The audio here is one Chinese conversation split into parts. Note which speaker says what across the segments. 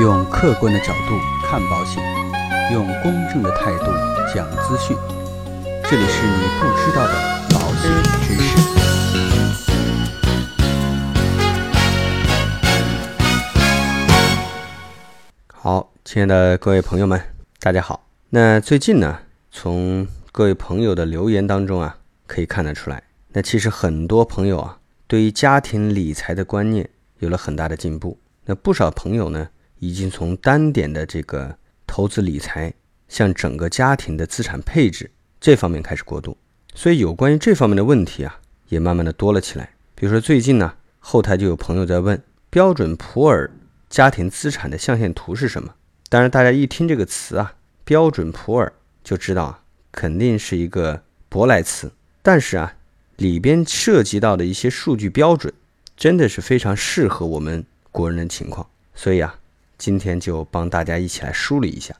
Speaker 1: 用客观的角度看保险，用公正的态度讲资讯。这里是你不知道的保险知识。好，亲爱的各位朋友们，大家好。那最近呢，从各位朋友的留言当中啊，可以看得出来，那其实很多朋友啊，对于家庭理财的观念有了很大的进步。那不少朋友呢，已经从单点的这个投资理财，向整个家庭的资产配置这方面开始过渡。所以有关于这方面的问题啊，也慢慢的多了起来。比如说最近呢，后台就有朋友在问标准普尔家庭资产的象限图是什么？当然，大家一听这个词啊，标准普尔就知道啊，肯定是一个舶来词。但是啊，里边涉及到的一些数据标准，真的是非常适合我们国人的情况。所以啊，今天就帮大家一起来梳理一下。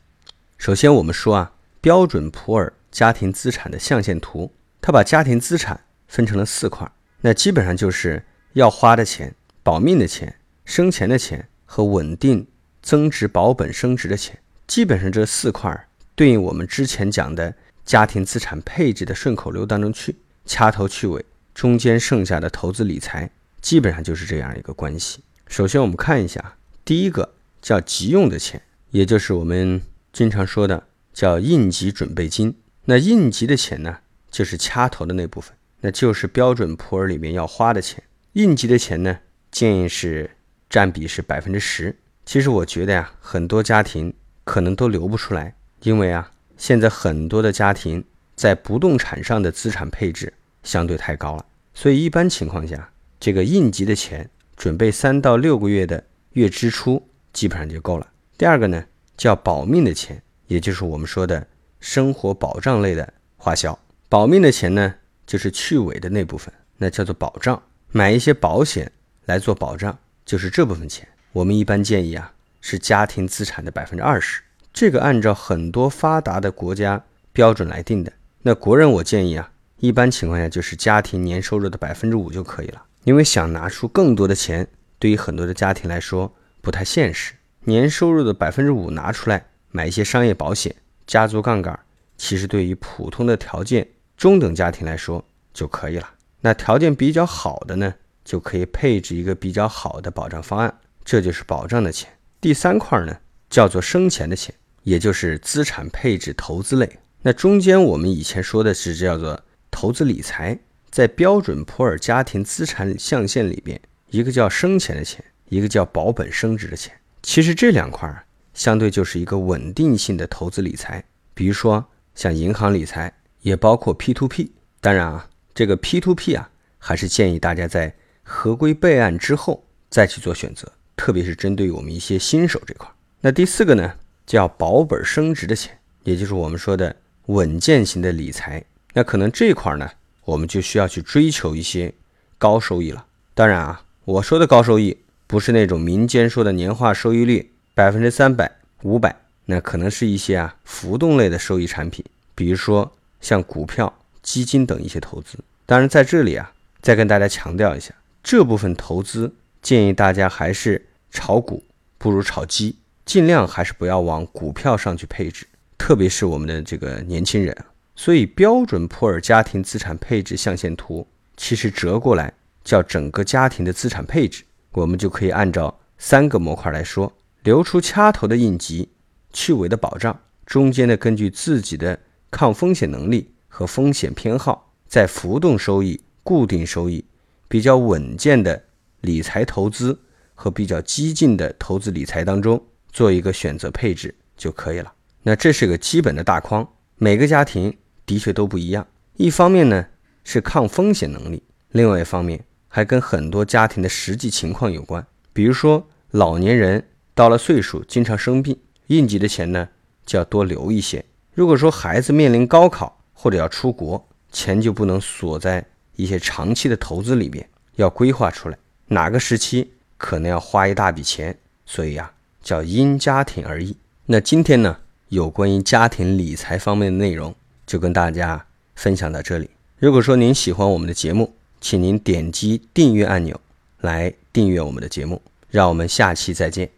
Speaker 1: 首先，我们说啊，标准普尔家庭资产的象限图，它把家庭资产分成了四块，那基本上就是要花的钱、保命的钱、生钱的钱和稳定增值、保本升值的钱。基本上这四块对应我们之前讲的家庭资产配置的顺口溜当中去，掐头去尾，中间剩下的投资理财，基本上就是这样一个关系。首先，我们看一下，第一个叫急用的钱，也就是我们经常说的叫应急准备金。那应急的钱呢，就是掐头的那部分，那就是标准普尔里面要花的钱。应急的钱呢，建议是占比是百分之十。其实我觉得呀，很多家庭可能都留不出来，因为啊，现在很多的家庭在不动产上的资产配置相对太高了，所以一般情况下，这个应急的钱准备三到六个月的月支出基本上就够了。第二个呢，叫保命的钱，也就是我们说的生活保障类的花销。保命的钱呢，就是去尾的那部分，那叫做保障，买一些保险来做保障，就是这部分钱。我们一般建议啊，是家庭资产的百分之二十。这个按照很多发达的国家标准来定的。那国人我建议啊，一般情况下就是家庭年收入的百分之五就可以了。因为想拿出更多的钱，对于很多的家庭来说不太现实。年收入的百分之五拿出来买一些商业保险、家族杠杆，其实对于普通的条件中等家庭来说就可以了。那条件比较好的呢，就可以配置一个比较好的保障方案。这就是保障的钱。第三块呢，叫做生钱的钱，也就是资产配置投资类。那中间我们以前说的是叫做投资理财，在标准普尔家庭资产象限里边，一个叫生钱的钱，一个叫保本升值的钱。其实这两块儿相对就是一个稳定性的投资理财，比如说像银行理财，也包括 P to P。当然啊，这个 P to P 啊，还是建议大家在合规备案之后再去做选择。特别是针对我们一些新手这块，那第四个呢，叫保本升值的钱，也就是我们说的稳健型的理财。那可能这块呢，我们就需要去追求一些高收益了。当然啊，我说的高收益不是那种民间说的年化收益率百分之三百、五百，那可能是一些啊浮动类的收益产品，比如说像股票、基金等一些投资。当然在这里啊，再跟大家强调一下，这部分投资建议大家还是。炒股不如炒基，尽量还是不要往股票上去配置，特别是我们的这个年轻人。所以标准普尔家庭资产配置象限图，其实折过来叫整个家庭的资产配置，我们就可以按照三个模块来说：留出掐头的应急，去尾的保障，中间呢根据自己的抗风险能力和风险偏好，在浮动收益、固定收益比较稳健的理财投资。和比较激进的投资理财当中做一个选择配置就可以了。那这是个基本的大框，每个家庭的确都不一样。一方面呢是抗风险能力，另外一方面还跟很多家庭的实际情况有关。比如说老年人到了岁数经常生病，应急的钱呢就要多留一些。如果说孩子面临高考或者要出国，钱就不能锁在一些长期的投资里边，要规划出来哪个时期。可能要花一大笔钱，所以呀，叫因家庭而异。那今天呢，有关于家庭理财方面的内容，就跟大家分享到这里。如果说您喜欢我们的节目，请您点击订阅按钮来订阅我们的节目。让我们下期再见。